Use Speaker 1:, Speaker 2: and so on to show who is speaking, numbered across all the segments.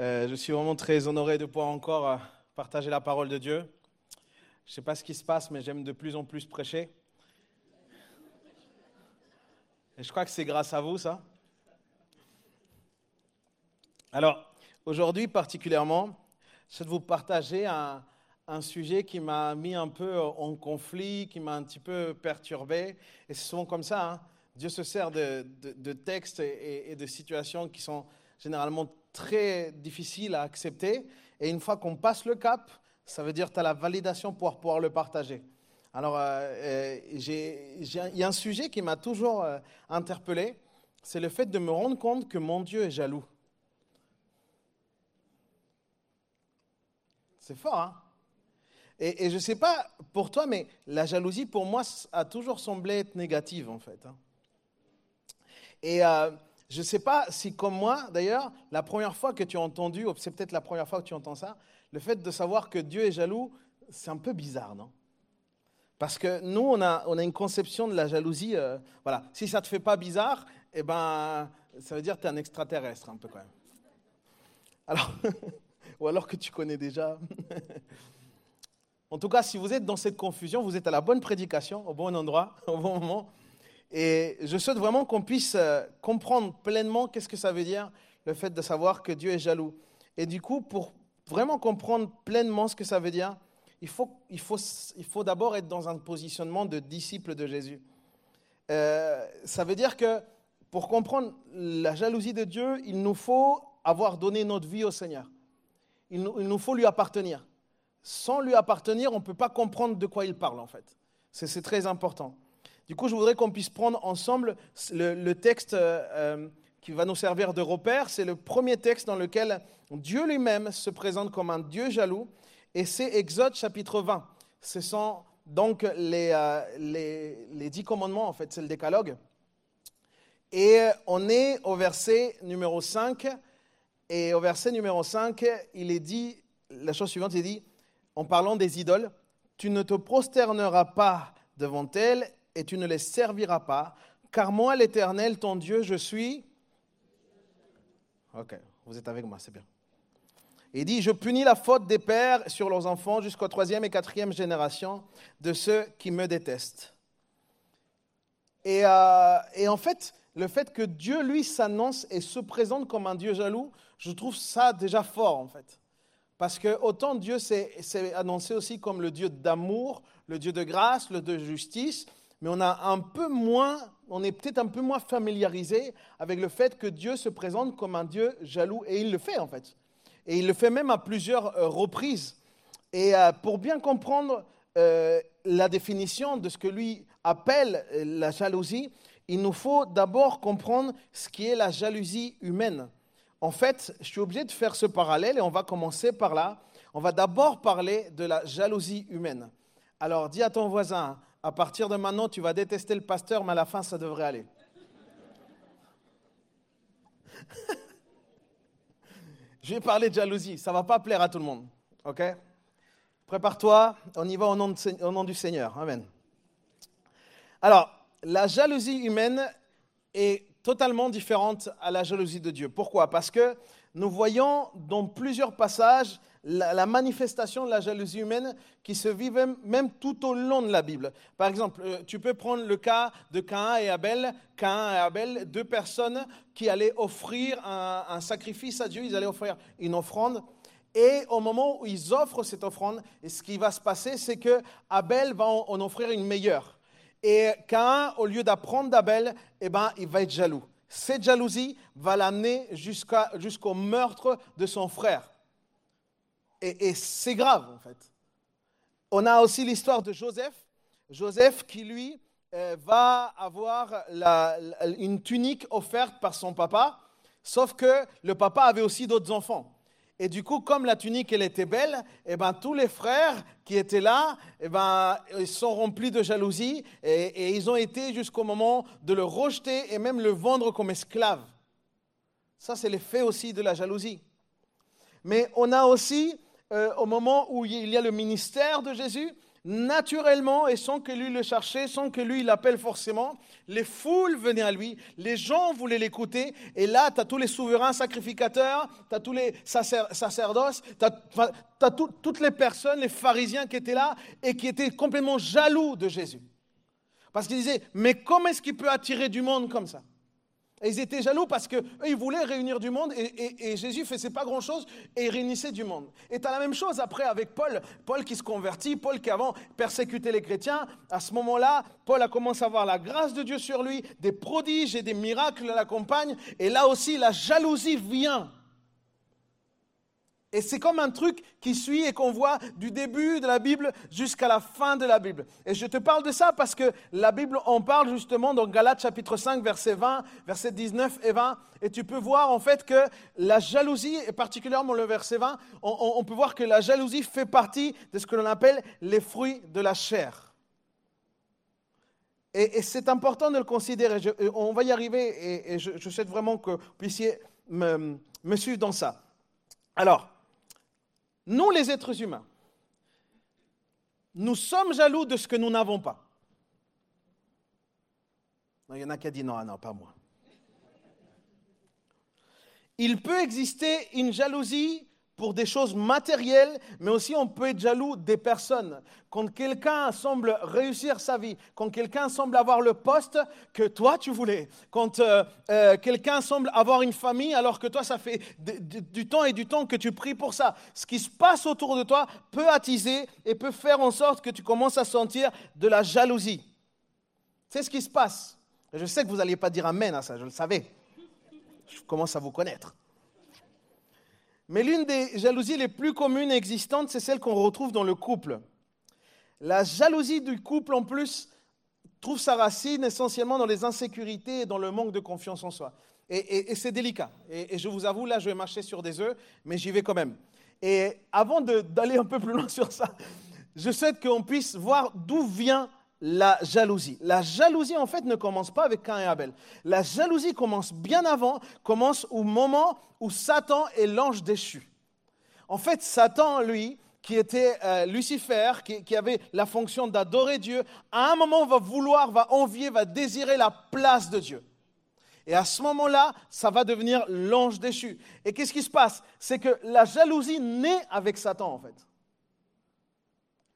Speaker 1: je suis vraiment très honoré de pouvoir encore euh, partager la parole de Dieu. Je ne sais pas ce qui se passe, mais j'aime de plus en plus prêcher. Et je crois que c'est grâce à vous, ça. Alors, aujourd'hui particulièrement, je vais vous partager un, sujet qui m'a mis un peu en conflit, qui m'a un petit peu perturbé. Et c'est souvent comme ça. Hein. Dieu se sert de, textes et, de situations qui sont généralement très difficiles à accepter. Et une fois qu'on passe le cap, ça veut dire que tu as la validation pour pouvoir le partager. Alors, euh, euh il y a un sujet qui m'a toujours euh, interpellé, c'est le fait de me rendre compte que mon Dieu est jaloux. C'est fort, hein? Et, je ne sais pas pour toi, mais la jalousie, pour moi, a toujours semblé être négative, en fait. Hein. Et euh, je ne sais pas si, comme moi, d'ailleurs, la première fois que tu as entendu, c'est peut-être la première fois que tu entends ça, le fait de savoir que Dieu est jaloux, c'est un peu bizarre, non? Parce que nous, on a, on a une conception de la jalousie, euh, voilà, si ça ne te fait pas bizarre, eh ben, ça veut dire que tu es un extraterrestre, un peu quand même. Alors, ou alors que tu connais déjà. En tout cas, si vous êtes dans cette confusion, vous êtes à la bonne prédication, au bon endroit, au bon moment. Et je souhaite vraiment qu'on puisse euh, comprendre pleinement qu'est-ce que ça veut dire, le fait de savoir que Dieu est jaloux. Et du coup, pour vraiment comprendre pleinement ce que ça veut dire, il faut, d'abord être dans un positionnement de disciple de Jésus. Euh, ça veut dire que pour comprendre la jalousie de Dieu, il nous faut avoir donné notre vie au Seigneur. Il nous, il nous faut lui appartenir sans lui appartenir, on ne peut pas comprendre de quoi il parle en fait. C'est très important. Du coup, je voudrais qu'on puisse prendre ensemble le, texte euh, euh, qui va nous servir de repère. C'est le premier texte dans lequel Dieu lui-même se présente comme un Dieu jaloux. Et c'est Exode chapitre 20. Ce sont donc les, euh, les, les dix commandements, en fait, c'est le décalogue. Et on est au verset numéro 5. Et au verset numéro 5, il est dit, la chose suivante, il est dit, en parlant des idoles, tu ne te prosterneras pas devant elles et tu ne les serviras pas, car moi, l'Éternel, ton Dieu, je suis... Ok, vous êtes avec moi, c'est bien. Il dit, je punis la faute des pères sur leurs enfants jusqu'aux troisième et quatrième génération de ceux qui me détestent. Et, euh, et, en fait, le fait que Dieu, lui, s'annonce et se présente comme un Dieu jaloux, je trouve ça déjà fort, en fait. Parce que autant Dieu s'est annoncé aussi comme le Dieu d'amour, le Dieu de grâce, le Dieu de justice, mais on a un peu moins, on est peut-être un peu moins familiarisé avec le fait que Dieu se présente comme un Dieu jaloux, et il le fait en fait. Et il le fait même à plusieurs euh, reprises. Et euh, pour bien comprendre euh, la définition de ce que lui appelle la jalousie, il nous faut d'abord comprendre ce qui est la jalousie humaine en fait, je suis obligé de faire ce parallèle et on va commencer par là. On va d'abord parler de la jalousie humaine. Alors, dis à ton voisin, à partir de maintenant, tu vas détester le pasteur, mais à la fin, ça devrait aller. je vais parler de jalousie, ça ne va pas plaire à tout le monde. OK? Prépare-toi, on y va au nom, au nom du Seigneur. Amen. Alors, la jalousie humaine est totalement différente à la jalousie de Dieu. Pourquoi? Parce que nous voyons dans plusieurs passages la, manifestation de la jalousie humaine qui se vit même, tout au long de la Bible. Par exemple, euh, tu peux prendre le cas de Cain et Abel. Cain et Abel, deux personnes qui allaient offrir un, sacrifice à Dieu, ils allaient offrir une offrande. Et au moment où ils offrent cette offrande, ce qui va se passer, c'est que Abel va en offrir une meilleure. Et Cain, au lieu d'apprendre d'Abel, eh ben, il va être jaloux. Cette jalousie va l'amener jusqu'au meurtre de son frère. Et, c'est grave, en fait. On a aussi l'histoire de Joseph. Joseph qui, lui, euh, va avoir une tunique offerte par son papa, sauf que le papa avait aussi d'autres enfants. Et du coup, comme la tunique, elle était belle, eh ben, tous les frères qui étaient là, eh ben, ils sont remplis de jalousie et, ils ont été jusqu'au moment de le rejeter et même le vendre comme esclave. Ça, c'est l'effet aussi de la jalousie. Mais on a aussi, euh, au moment où il y a le ministère de Jésus, naturellement et sans que lui le cherchait, sans que lui l'appelle forcément. Les foules venaient à lui, les gens voulaient l'écouter. Et là, tu as tous les souverains sacrificateurs, tu as tous les sacerdoces, tu as, toutes les personnes, les pharisiens qui étaient là et qui étaient complètement jaloux de Jésus. Parce qu'ils disaient, mais comment est-ce qu'il peut attirer du monde comme ça? Et ils étaient jaloux parce qu'eux, ils voulaient réunir du monde et, Jésus faisait pas grand-chose et il réunissait du monde. Et tu as la même chose après avec Paul. Paul qui se convertit, Paul qui avant persécutait les chrétiens. À ce moment-là, Paul a commencé à voir la grâce de Dieu sur lui, des prodiges et des miracles l'accompagnent. Et là aussi, la jalousie vient. Et c'est comme un truc qui suit et qu'on voit du début de la Bible jusqu'à la fin de la Bible. Et je te parle de ça parce que la Bible en parle justement dans Galates chapitre 5, verset 20, verset 19 et 20. Et tu peux voir en fait que la jalousie, et particulièrement le verset 20, on, peut voir que la jalousie fait partie de ce que l'on appelle les fruits de la chair. Et, c'est important de le considérer. on va y arriver et, je, souhaite vraiment que vous puissiez me suivre dans ça. Alors, nous, les êtres humains, nous sommes jaloux de ce que nous n'avons pas. il y en a qui a dit non, non, pas moi. Il peut exister une jalousie pour des choses matérielles, mais aussi on peut être jaloux des personnes. Quand quelqu'un semble réussir sa vie, quand quelqu'un semble avoir le poste que toi tu voulais, quand euh, euh, quelqu'un semble avoir une famille alors que toi ça fait du temps et du temps que tu pries pour ça, ce qui se passe autour de toi peut attiser et peut faire en sorte que tu commences à sentir de la jalousie. C'est ce qui se passe. Je sais que vous n'alliez pas dire amen à ça, je le savais. Je commence à vous connaître. Mais l'une des jalousies les plus communes existantes, c'est celle qu'on retrouve dans le couple. La jalousie du couple, en plus, trouve sa racine essentiellement dans les insécurités et dans le manque de confiance en soi. Et, c'est délicat. Et, je vous avoue, là, je vais marcher sur des œufs, mais j'y vais quand même. Et avant d'aller un peu plus loin sur ça, je souhaite qu'on puisse voir d'où vient la jalousie. La jalousie, en fait, ne commence pas avec Cain et Abel. La jalousie commence bien avant, commence au moment où Satan est l'ange déchu. En fait, Satan, lui, qui était euh, Lucifer, qui, qui, avait la fonction d'adorer Dieu, à un moment va vouloir, va envier, va désirer la place de Dieu. Et à ce moment-là, ça va devenir l'ange déchu. Et qu'est-ce qui se passe? C'est que la jalousie naît avec Satan, en fait.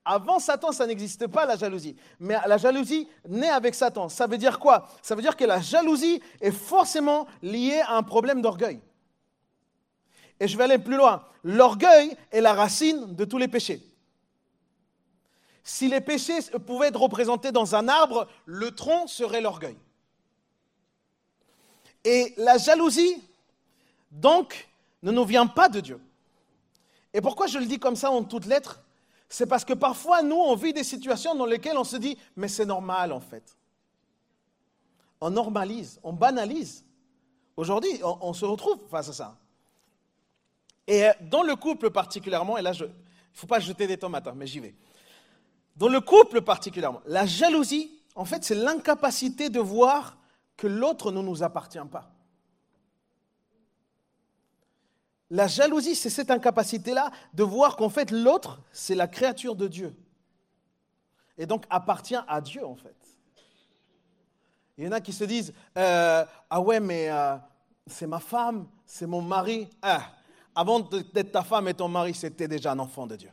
Speaker 1: Avant Satan, ça n'existe pas la jalousie. Mais la jalousie naît avec Satan. Ça veut dire quoi? Ça veut dire que la jalousie est forcément liée à un problème d'orgueil. Et je vais aller plus loin. L'orgueil est la racine de tous les péchés. Si les péchés pouvaient être représentés dans un arbre, le tronc serait l'orgueil. Et la jalousie, donc, ne nous vient pas de Dieu. Et pourquoi je le dis comme ça en toutes lettres? C'est parce que parfois, nous, on vit des situations dans lesquelles on se dit, mais c'est normal en fait. On normalise, on banalise. Aujourd'hui, on, se retrouve face à ça. Et euh, dans le couple particulièrement, et là, il ne faut pas jeter des tomates, hein, mais j'y vais. Dans le couple particulièrement, la jalousie, en fait, c'est l'incapacité de voir que l'autre ne nous appartient pas. La jalousie, c'est cette incapacité-là de voir qu'en fait l'autre, c'est la créature de Dieu. Et donc appartient à Dieu en fait. Il y en a qui se disent, euh, ah ouais, mais euh, c'est ma femme, c'est mon mari. Ah, avant d'être ta femme et ton mari, c'était déjà un enfant de Dieu.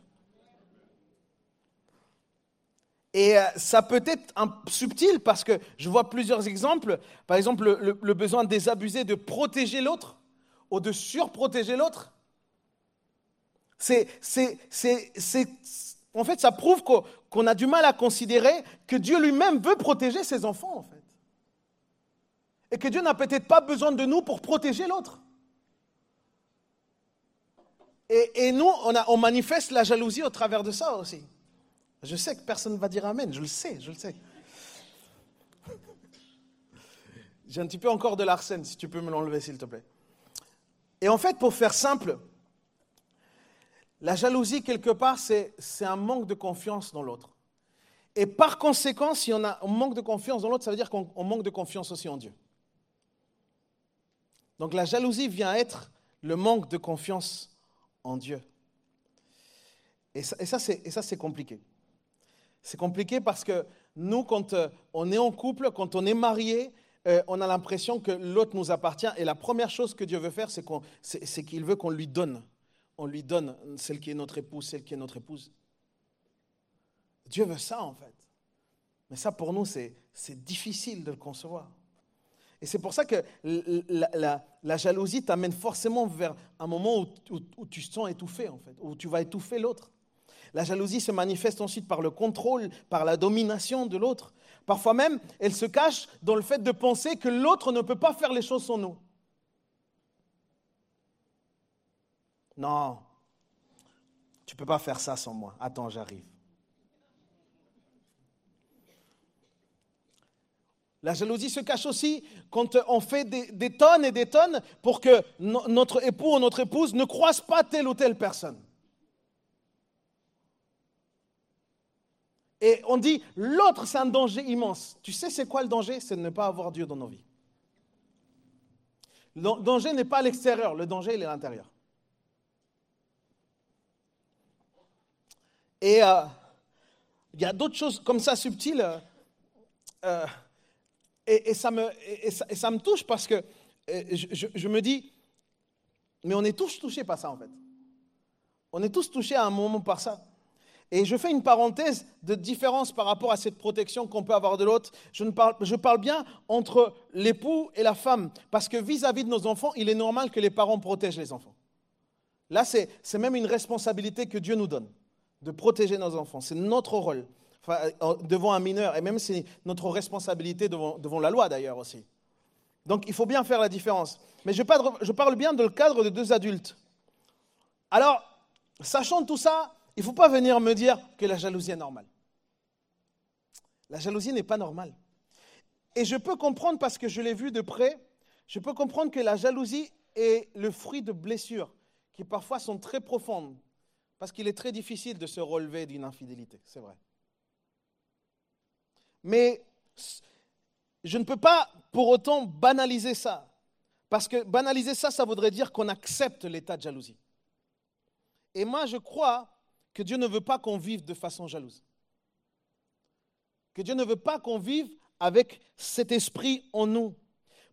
Speaker 1: Et euh, ça peut être subtil parce que je vois plusieurs exemples. Par exemple, le, le besoin désabusé de protéger l'autre ou de surprotéger l'autre. En fait, ça prouve qu'on a du mal à considérer que Dieu lui-même veut protéger ses enfants, en fait. Et que Dieu n'a peut-être pas besoin de nous pour protéger l'autre. Et, nous, on, on, manifeste la jalousie au travers de ça aussi. Je sais que personne ne va dire Amen, je le sais, je le sais. J'ai un petit peu encore de l'arsène, si tu peux me l'enlever, s'il te plaît. Et en fait, pour faire simple, la jalousie, quelque part, c'est un manque de confiance dans l'autre. Et par conséquent, si on, a, un manque de confiance dans l'autre, ça veut dire qu'on manque de confiance aussi en Dieu. Donc la jalousie vient être le manque de confiance en Dieu. Et ça, c'est compliqué. C'est compliqué parce que nous, quand euh, on est en couple, quand on est marié, euh, on a l'impression que l'autre nous appartient. Et la première chose que Dieu veut faire, c'est qu'il veut qu'on lui donne. On lui donne celle qui est notre épouse, celle qui est notre épouse. Dieu veut ça, en fait. Mais ça, pour nous, c'est difficile de le concevoir. Et c'est pour ça que la, jalousie t'amène forcément vers un moment où, où, tu te sens étouffé, en fait, où tu vas étouffer l'autre. La jalousie se manifeste ensuite par le contrôle, par la domination de l'autre. Parfois même, elle se cache dans le fait de penser que l'autre ne peut pas faire les choses sans nous. Non, tu ne peux pas faire ça sans moi. Attends, j'arrive. La jalousie se cache aussi quand on fait des, tonnes et des tonnes pour que notre époux ou notre épouse ne croise pas telle ou telle personne. Et on dit, l'autre, c'est un danger immense. Tu sais, c'est quoi le danger? C'est de ne pas avoir Dieu dans nos vies. Le danger n'est pas à l'extérieur, le danger, il est à l'intérieur. Et euh, il y a d'autres choses comme ça subtiles. Euh, et, ça me, ça, me touche parce que euh, je, me dis, mais on est tous touchés par ça en fait. On est tous touchés à un moment par ça. Et je fais une parenthèse de différence par rapport à cette protection qu'on peut avoir de l'autre. Je, parle, bien entre l'époux et la femme, parce que vis-à-vis de nos enfants, il est normal que les parents protègent les enfants. Là, c'est même une responsabilité que Dieu nous donne, de protéger nos enfants. C'est notre rôle euh, devant un mineur, et même c'est notre responsabilité devant, la loi d'ailleurs aussi. Donc il faut bien faire la différence. Mais je parle, bien de le cadre de deux adultes. Alors, sachant tout ça, il ne faut pas venir me dire que la jalousie est normale. La jalousie n'est pas normale. Et je peux comprendre, parce que je l'ai vu de près, je peux comprendre que la jalousie est le fruit de blessures qui parfois sont très profondes, parce qu'il est très difficile de se relever d'une infidélité, c'est vrai. Mais je ne peux pas pour autant banaliser ça, parce que banaliser ça, ça voudrait dire qu'on accepte l'état de jalousie. Et moi, je crois que Dieu ne veut pas qu'on vive de façon jalouse. Que Dieu ne veut pas qu'on vive avec cet esprit en nous.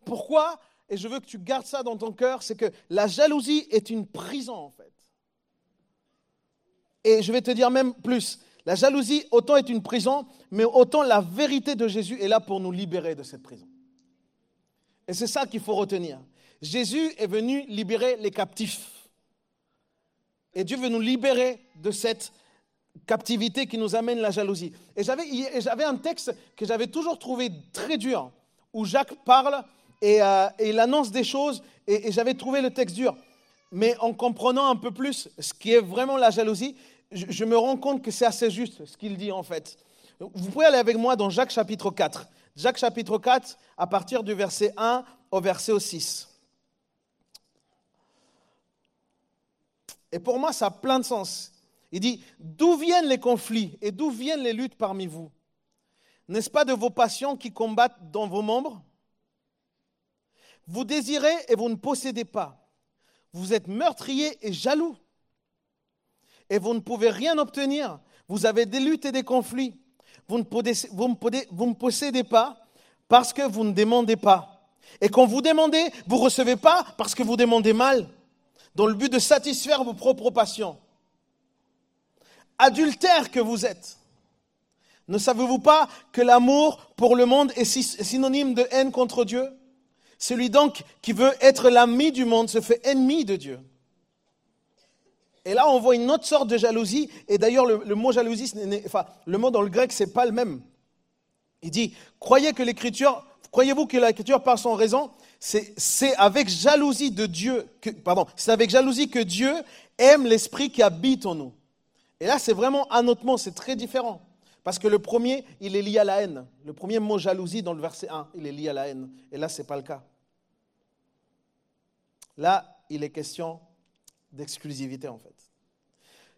Speaker 1: Pourquoi Et je veux que tu gardes ça dans ton cœur, c'est que la jalousie est une prison en fait. Et je vais te dire même plus, la jalousie autant est une prison, mais autant la vérité de Jésus est là pour nous libérer de cette prison. Et c'est ça qu'il faut retenir. Jésus est venu libérer les captifs. Et Dieu veut nous libérer de cette captivité qui nous amène la jalousie. Et j'avais un texte que j'avais toujours trouvé très dur, où Jacques parle et, euh, il annonce des choses, et, j'avais trouvé le texte dur. Mais en comprenant un peu plus ce qui est vraiment la jalousie, je, je me rends compte que c'est assez juste ce qu'il dit en fait. Vous pouvez aller avec moi dans Jacques chapitre 4. Jacques chapitre 4, à partir du verset 1 au verset 6. Et pour moi, ça a plein de sens. Il dit, d'où viennent les conflits et d'où viennent les luttes parmi vous? N'est-ce pas de vos passions qui combattent dans vos membres? Vous désirez et vous ne possédez pas. Vous êtes meurtrier et jaloux. Et vous ne pouvez rien obtenir. Vous avez des luttes et des conflits. Vous ne, possédez, vous, vous ne possédez pas parce que vous ne demandez pas. Et quand vous demandez, vous ne recevez pas parce que vous demandez mal dans le but de satisfaire vos propres passions. Adultère que vous êtes. Ne savez-vous pas que l'amour pour le monde est synonyme de haine contre Dieu? Celui donc qui veut être l'ami du monde se fait ennemi de Dieu. Et là, on voit une autre sorte de jalousie. Et d'ailleurs, le, mot jalousie, enfin, le mot dans le grec, c'est pas le même. Il dit Croyez que l'Écriture, croyez-vous que l'Écriture parle sans raison c'est avec jalousie de Dieu, que, c'est avec jalousie que Dieu aime l'esprit qui habite en nous. Et là, c'est vraiment un autre mot, c'est très différent. Parce que le premier, il est lié à la haine. Le premier mot jalousie dans le verset 1, il est lié à la haine. Et là, ce n'est pas le cas. Là, il est question d'exclusivité en fait.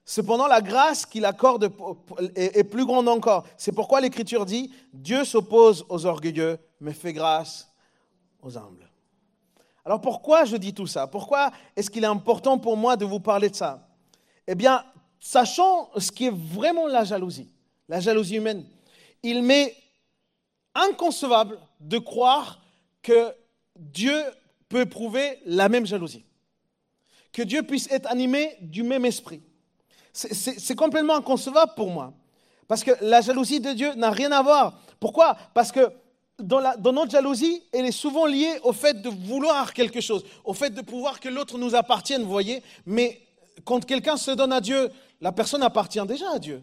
Speaker 1: Cependant, la grâce qu'il accorde est plus grande encore. C'est pourquoi l'Écriture dit, Dieu s'oppose aux orgueilleux, mais fait grâce aux humbles. Alors pourquoi je dis tout ça? Pourquoi est-ce qu'il est important pour moi de vous parler de ça? Eh bien, sachant ce qui est vraiment la jalousie. la jalousie humaine. Il m'est inconcevable de croire que Dieu peut éprouver la même jalousie, que Dieu puisse être animé du même esprit. C'est complètement inconcevable pour moi, parce que la jalousie de Dieu n'a rien à voir. Pourquoi? Parce que dans, notre jalousie, elle est souvent liée au fait de vouloir quelque chose, au fait de pouvoir que l'autre nous appartienne, vous voyez. Mais quand quelqu'un se donne à Dieu, la personne appartient déjà à Dieu.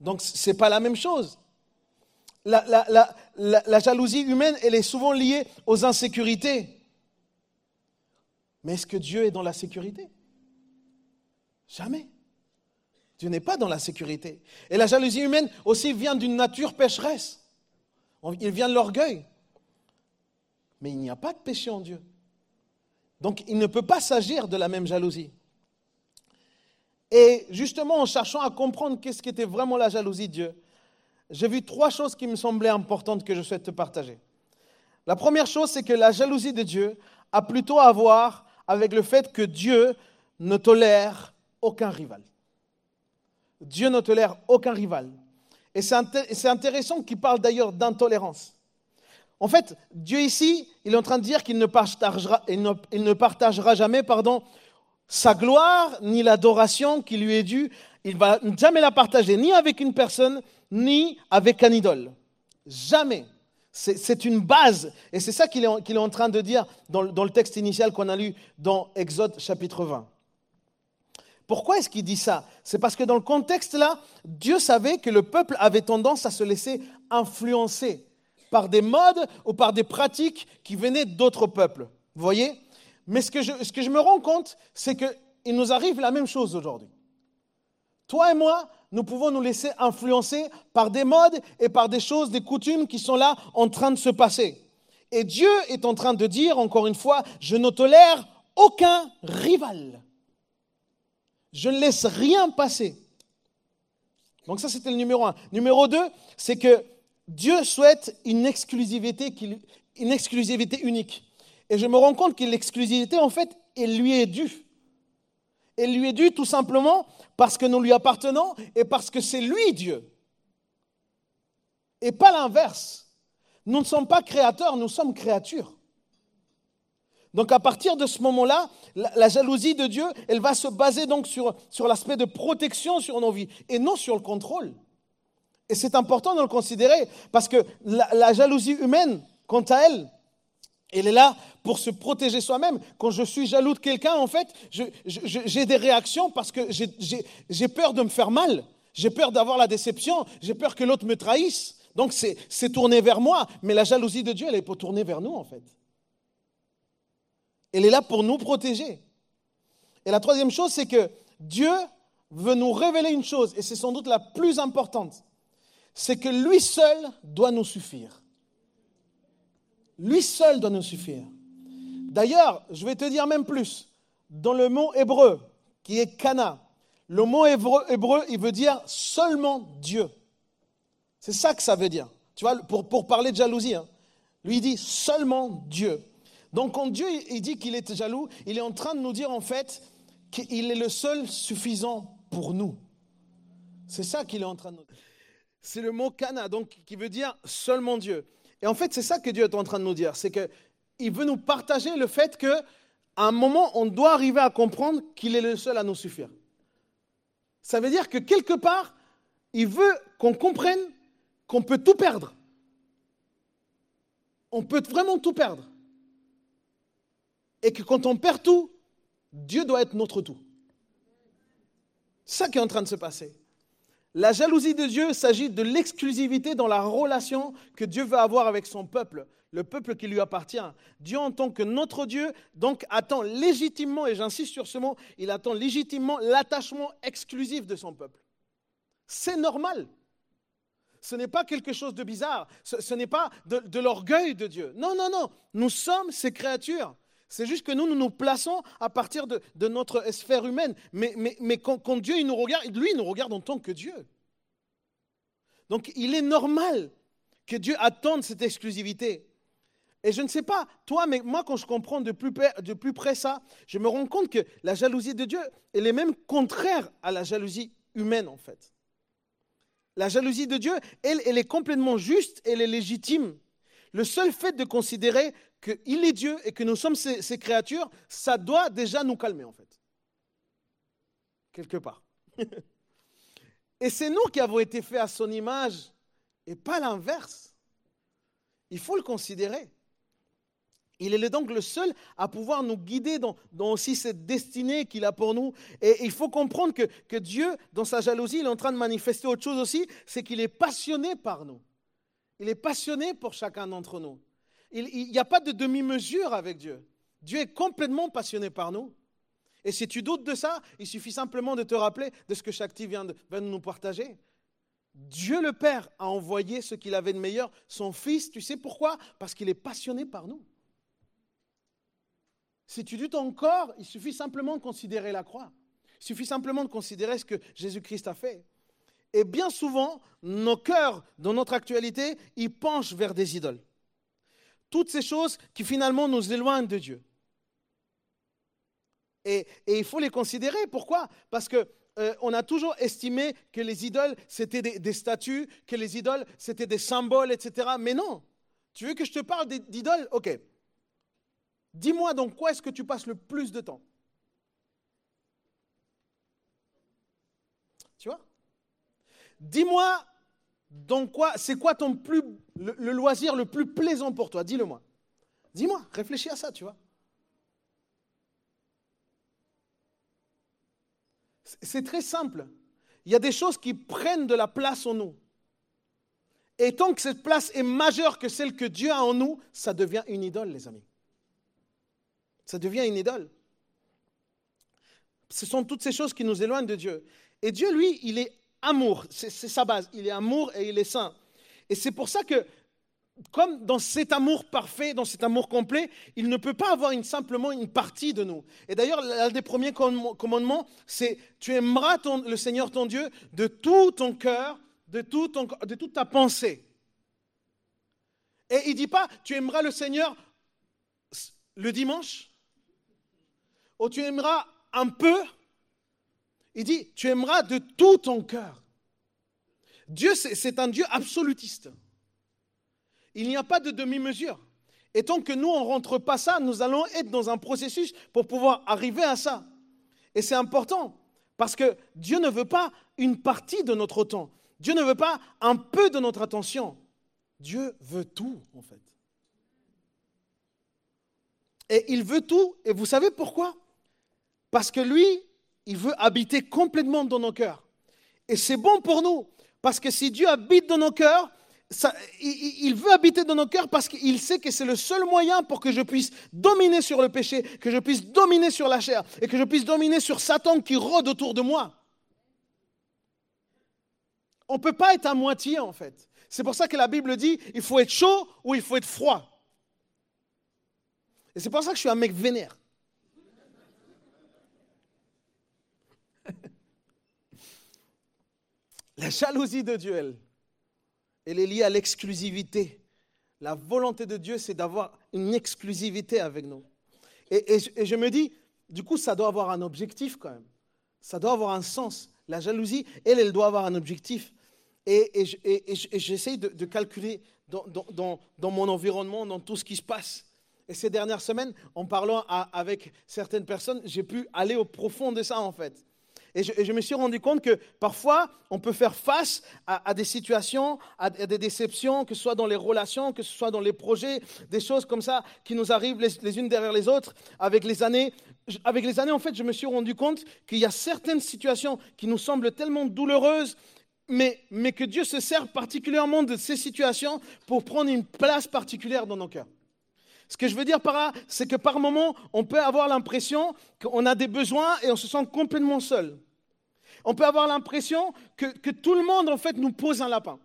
Speaker 1: Donc ce n'est pas la même chose. La, la, jalousie humaine, elle est souvent liée aux insécurités. Mais est-ce que Dieu est dans la sécurité? Jamais. Dieu n'est pas dans la sécurité. Et la jalousie humaine aussi vient d'une nature pécheresse. Il vient de l'orgueil. Mais il n'y a pas de péché en Dieu. Donc il ne peut pas s'agir de la même jalousie. Et justement, en cherchant à comprendre qu'est-ce qu'était vraiment la jalousie de Dieu, j'ai vu trois choses qui me semblaient importantes que je souhaite te partager. La première chose, c'est que la jalousie de Dieu a plutôt à voir avec le fait que Dieu ne tolère aucun rival. Dieu ne tolère aucun rival. Et c'est intéressant qu'il parle d'ailleurs d'intolérance. En fait, Dieu ici, il est en train de dire qu'il ne partagera, il ne, partagera jamais pardon, sa gloire ni l'adoration qui lui est due. Il ne va jamais la partager ni avec une personne ni avec un idole. Jamais. C'est une base. Et c'est ça qu'il est, en train de dire dans le texte initial qu'on a lu dans Exode chapitre 20. Pourquoi est-ce qu'il dit ça? C'est parce que dans le contexte là, Dieu savait que le peuple avait tendance à se laisser influencer par des modes ou par des pratiques qui venaient d'autres peuples. Vous voyez? Mais ce que, je, ce que je me rends compte, c'est qu'il nous arrive la même chose aujourd'hui. Toi et moi, nous pouvons nous laisser influencer par des modes et par des choses, des coutumes qui sont là en train de se passer. Et Dieu est en train de dire, encore une fois, je ne tolère aucun rival. Je ne laisse rien passer. Donc ça, c'était le numéro un. Numéro deux, c'est que Dieu souhaite une exclusivité, une exclusivité unique. Et je me rends compte que l'exclusivité, en fait, elle lui est due. Elle lui est due tout simplement parce que nous lui appartenons et parce que c'est lui Dieu. Et pas l'inverse. Nous ne sommes pas créateurs, nous sommes créatures. Donc à partir de ce moment-là, la, jalousie de Dieu, elle va se baser donc sur, sur l'aspect de protection sur nos vies et non sur le contrôle. Et c'est important de le considérer parce que la, jalousie humaine, quant à elle, elle est là pour se protéger soi-même. Quand je suis jaloux de quelqu'un, en fait, j'ai des réactions parce que j'ai peur de me faire mal. J'ai peur d'avoir la déception. J'ai peur que l'autre me trahisse. Donc c'est tourné vers moi. Mais la jalousie de Dieu, elle est pour tourner vers nous, en fait. Elle est là pour nous protéger. Et la troisième chose, c'est que Dieu veut nous révéler une chose, et c'est sans doute la plus importante c'est que lui seul doit nous suffire. Lui seul doit nous suffire. D'ailleurs, je vais te dire même plus. Dans le mot hébreu, qui est Kana, le mot hébreu, il veut dire seulement Dieu. C'est ça que ça veut dire. Tu vois, pour, pour parler de jalousie, hein. lui il dit seulement Dieu. Donc quand Dieu il dit qu'il est jaloux, il est en train de nous dire en fait qu'il est le seul suffisant pour nous. C'est ça qu'il est en train de nous dire c'est le mot kana, donc qui veut dire seulement Dieu. Et en fait, c'est ça que Dieu est en train de nous dire, c'est qu'il veut nous partager le fait qu'à un moment, on doit arriver à comprendre qu'il est le seul à nous suffire. Ça veut dire que quelque part, il veut qu'on comprenne qu'on peut tout perdre. On peut vraiment tout perdre. Et que quand on perd tout, Dieu doit être notre tout. C'est ça qui est en train de se passer. La jalousie de Dieu s'agit de l'exclusivité dans la relation que Dieu veut avoir avec son peuple, le peuple qui lui appartient. Dieu en tant que notre Dieu, donc attend légitimement, et j'insiste sur ce mot, il attend légitimement l'attachement exclusif de son peuple. C'est normal. Ce n'est pas quelque chose de bizarre, ce, n'est pas de l'orgueil de Dieu. Non, non, non, nous sommes ses créatures. C'est juste que nous, nous nous plaçons à partir de, notre sphère humaine. Mais, quand, Dieu nous regarde, lui, il nous regarde en tant que Dieu. Donc il est normal que Dieu attende cette exclusivité. Et je ne sais pas, toi, mais moi, quand je comprends de plus, près, de plus près ça, je me rends compte que la jalousie de Dieu, elle est même contraire à la jalousie humaine, en fait. la jalousie de Dieu, elle, elle est complètement juste, elle est légitime. Le seul fait de considérer qu'il est Dieu et que nous sommes ses, créatures, ça doit déjà nous calmer en fait. Quelque part. et c'est nous qui avons été faits à son image et pas l'inverse. Il faut le considérer. Il est donc le seul à pouvoir nous guider dans, aussi cette destinée qu'il a pour nous. Et il faut comprendre que, que, Dieu, dans sa jalousie, il est en train de manifester autre chose aussi, c'est qu'il est passionné par nous. Il est passionné pour chacun d'entre nous. Il n'y a pas de demi-mesure avec Dieu. Dieu est complètement passionné par nous. Et si tu doutes de ça, il suffit simplement de te rappeler de ce que Shakti vient de, vient de nous partager. Dieu le Père a envoyé ce qu'il avait de meilleur, son Fils. Tu sais pourquoi? Parce qu'il est passionné par nous. Si tu doutes encore, il suffit simplement de considérer la croix. Il suffit simplement de considérer ce que Jésus-Christ a fait. Et bien souvent, nos cœurs, dans notre actualité, ils penchent vers des idoles. Toutes ces choses qui finalement nous éloignent de Dieu. Et, il faut les considérer. Pourquoi? Parce que euh, on a toujours estimé que les idoles, c'était des, des, statues, que les idoles, c'était des symboles, etc. Mais non. Tu veux que je te parle d'idoles? Ok. Dis-moi dans quoi est-ce que tu passes le plus de temps? Tu vois? Dis-moi dans quoi, c'est quoi ton plus, le, le, loisir le plus plaisant pour toi? Dis-le-moi. Dis-moi, réfléchis à ça, tu vois. C'est très simple. Il y a des choses qui prennent de la place en nous. Et tant que cette place est majeure que celle que Dieu a en nous, ça devient une idole, les amis. Ça devient une idole. Ce sont toutes ces choses qui nous éloignent de Dieu. Et Dieu, lui, il est amour. C'est sa base. Il est amour et il est saint. Et c'est pour ça que, comme dans cet amour parfait, dans cet amour complet, il ne peut pas avoir simplement une partie de nous. Et d'ailleurs, l'un des premiers commandements, c'est tu aimeras le Seigneur ton Dieu de tout ton cœur, de, de toute ta pensée. Et il ne dit pas tu aimeras le Seigneur le dimanche, ou tu aimeras un peu, il dit, tu aimeras de tout ton cœur. Dieu, c'est un Dieu absolutiste. Il n'y a pas de demi-mesure. Et tant que nous, on ne rentre pas ça, nous allons être dans un processus pour pouvoir arriver à ça. Et c'est important, parce que Dieu ne veut pas une partie de notre temps. Dieu ne veut pas un peu de notre attention. Dieu veut tout, en fait. Et il veut tout, et vous savez pourquoi? Parce que lui, il veut habiter complètement dans nos cœurs. Et c'est bon pour nous, parce que si Dieu habite dans nos cœurs, il, veut habiter dans nos cœurs parce qu'il sait que c'est le seul moyen pour que je puisse dominer sur le péché, que je puisse dominer sur la chair et que je puisse dominer sur Satan qui rôde autour de moi. On ne peut pas être à moitié en fait. C'est pour ça que la Bible dit il faut être chaud ou il faut être froid. Et c'est pour ça que je suis un mec vénère. La jalousie de Dieu, elle, elle est liée à l'exclusivité. La volonté de Dieu, c'est d'avoir une exclusivité avec nous. Et, je, me dis, du coup, ça doit avoir un objectif quand même. Ça doit avoir un sens. La jalousie, elle, elle doit avoir un objectif. Et, j'essaye de, calculer dans, dans, mon environnement, dans tout ce qui se passe. Et ces dernières semaines, en parlant avec certaines personnes, j'ai pu aller au profond de ça en fait. Et je, me suis rendu compte que parfois, on peut faire face à, des situations, à, des déceptions, que ce soit dans les relations, que ce soit dans les projets, des choses comme ça qui nous arrivent les, unes derrière les autres avec les années. Avec les années, en fait, je me suis rendu compte qu'il y a certaines situations qui nous semblent tellement douloureuses, mais, mais que Dieu se sert particulièrement de ces situations pour prendre une place particulière dans nos cœurs. Ce que je veux dire par là, c'est que par moments, on peut avoir l'impression qu'on a des besoins et on se sent complètement seul. On peut avoir l'impression que, tout le monde, en fait, nous pose un lapin.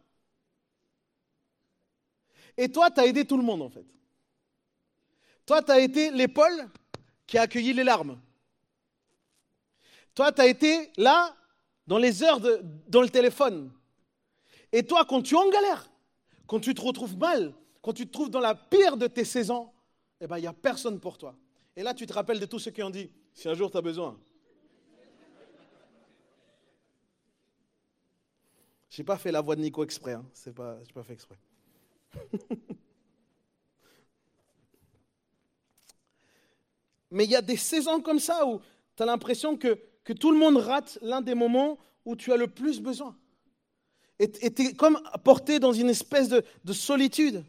Speaker 1: Et toi, tu as aidé tout le monde, en fait. Toi, tu as été l'épaule qui a accueilli les larmes. Toi, tu as été là, dans les heures dans le téléphone. Et toi, quand tu es en galère, quand tu te retrouves mal, quand tu te trouves dans la pire de tes saisons, eh bien, il n'y a personne pour toi. Et là, tu te rappelles de tous ceux qui ont dit, si un jour tu as besoin. Je n'ai pas fait la voix de Nico exprès. Hein. Je n'ai pas fait exprès. Mais il y a des saisons comme ça où tu as l'impression que, que tout le monde rate l'un des moments où tu as le plus besoin. Et tu es comme porté dans une espèce de, de solitude.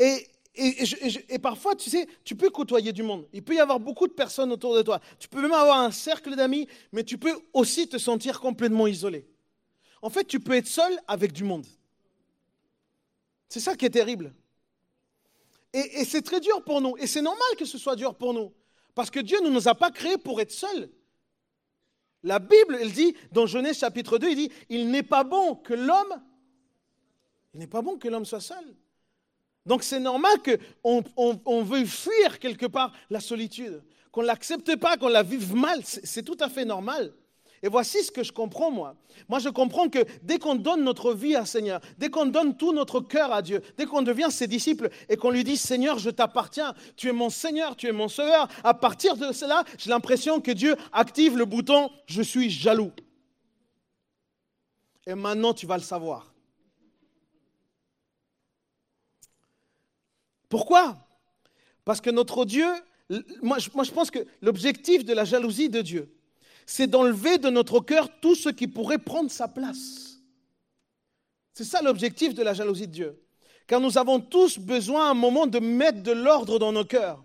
Speaker 1: Et, et, parfois, tu sais, tu peux côtoyer du monde. Il peut y avoir beaucoup de personnes autour de toi. Tu peux même avoir un cercle d'amis, mais tu peux aussi te sentir complètement isolé. En fait, tu peux être seul avec du monde. C'est ça qui est terrible. Et, c'est très dur pour nous. Et c'est normal que ce soit dur pour nous. Parce que Dieu ne nous a pas créés pour être seuls. La Bible, elle dit, dans Genèse chapitre 2, il dit, il n'est pas bon que l'homme, il n'est pas bon que l'homme soit seul. Donc c'est normal qu'on on, veuille fuir quelque part la solitude, qu'on ne l'accepte pas, qu'on la vive mal. C'est tout à fait normal. Et voici ce que je comprends, moi. Moi, je comprends que dès qu'on donne notre vie à Seigneur, dès qu'on donne tout notre cœur à Dieu, dès qu'on devient ses disciples et qu'on lui dit, Seigneur, je t'appartiens, tu es mon Seigneur, tu es mon Sauveur, à partir de cela, j'ai l'impression que Dieu active le bouton, je suis jaloux. Et maintenant, tu vas le savoir. Pourquoi? Parce que notre Dieu, moi je, pense que l'objectif de la jalousie de Dieu, c'est d'enlever de notre cœur tout ce qui pourrait prendre sa place. C'est ça l'objectif de la jalousie de Dieu. Car nous avons tous besoin à un moment de mettre de l'ordre dans nos cœurs.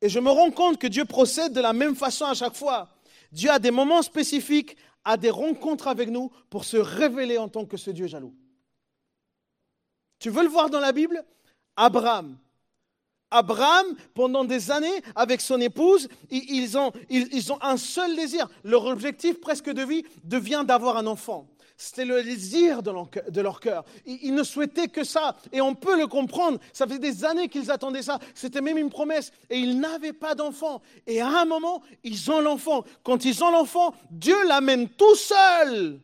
Speaker 1: Et je me rends compte que Dieu procède de la même façon à chaque fois. Dieu a des moments spécifiques, a des rencontres avec nous pour se révéler en tant que ce Dieu jaloux. Tu veux le voir dans la Bible? Abraham, Abraham, pendant des années, avec son épouse, ils ont, ils, ont un seul désir. Leur objectif presque de vie devient d'avoir un enfant. C'était le désir de leur cœur. Ils ne souhaitaient que ça. Et on peut le comprendre. Ça fait des années qu'ils attendaient ça. C'était même une promesse. Et ils n'avaient pas d'enfant. Et à un moment, ils ont l'enfant. Quand ils ont l'enfant, Dieu l'amène tout seul.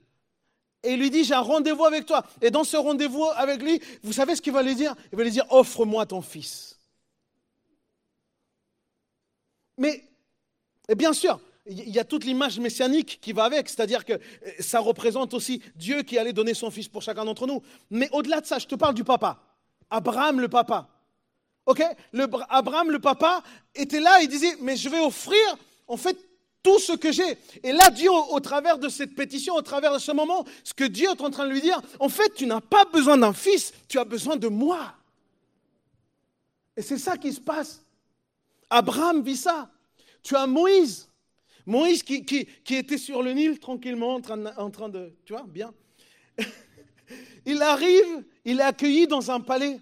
Speaker 1: Et il lui dit, j'ai un rendez-vous avec toi. Et dans ce rendez-vous avec lui, vous savez ce qu'il va lui dire? Il va lui dire, offre-moi ton fils. Mais, bien sûr, il y a toute l'image messianique qui va avec, c'est-à-dire que euh, ça représente aussi Dieu qui allait donner son fils pour chacun d'entre nous. Mais au-delà de ça, je te parle du papa, Abraham le papa. Ok? Abraham le papa était là, il disait, mais je vais offrir en fait tout ce que j'ai. Et là, Dieu, au, travers de cette pétition, au travers de ce moment, ce que Dieu est en train de lui dire, en fait, tu n'as pas besoin d'un fils, tu as besoin de moi. Et c'est ça qui se passe. Abraham vit ça. Tu as Moïse. Moïse qui, était sur le Nil tranquillement en en train de... Tu vois, bien. il arrive, il est accueilli dans un palais.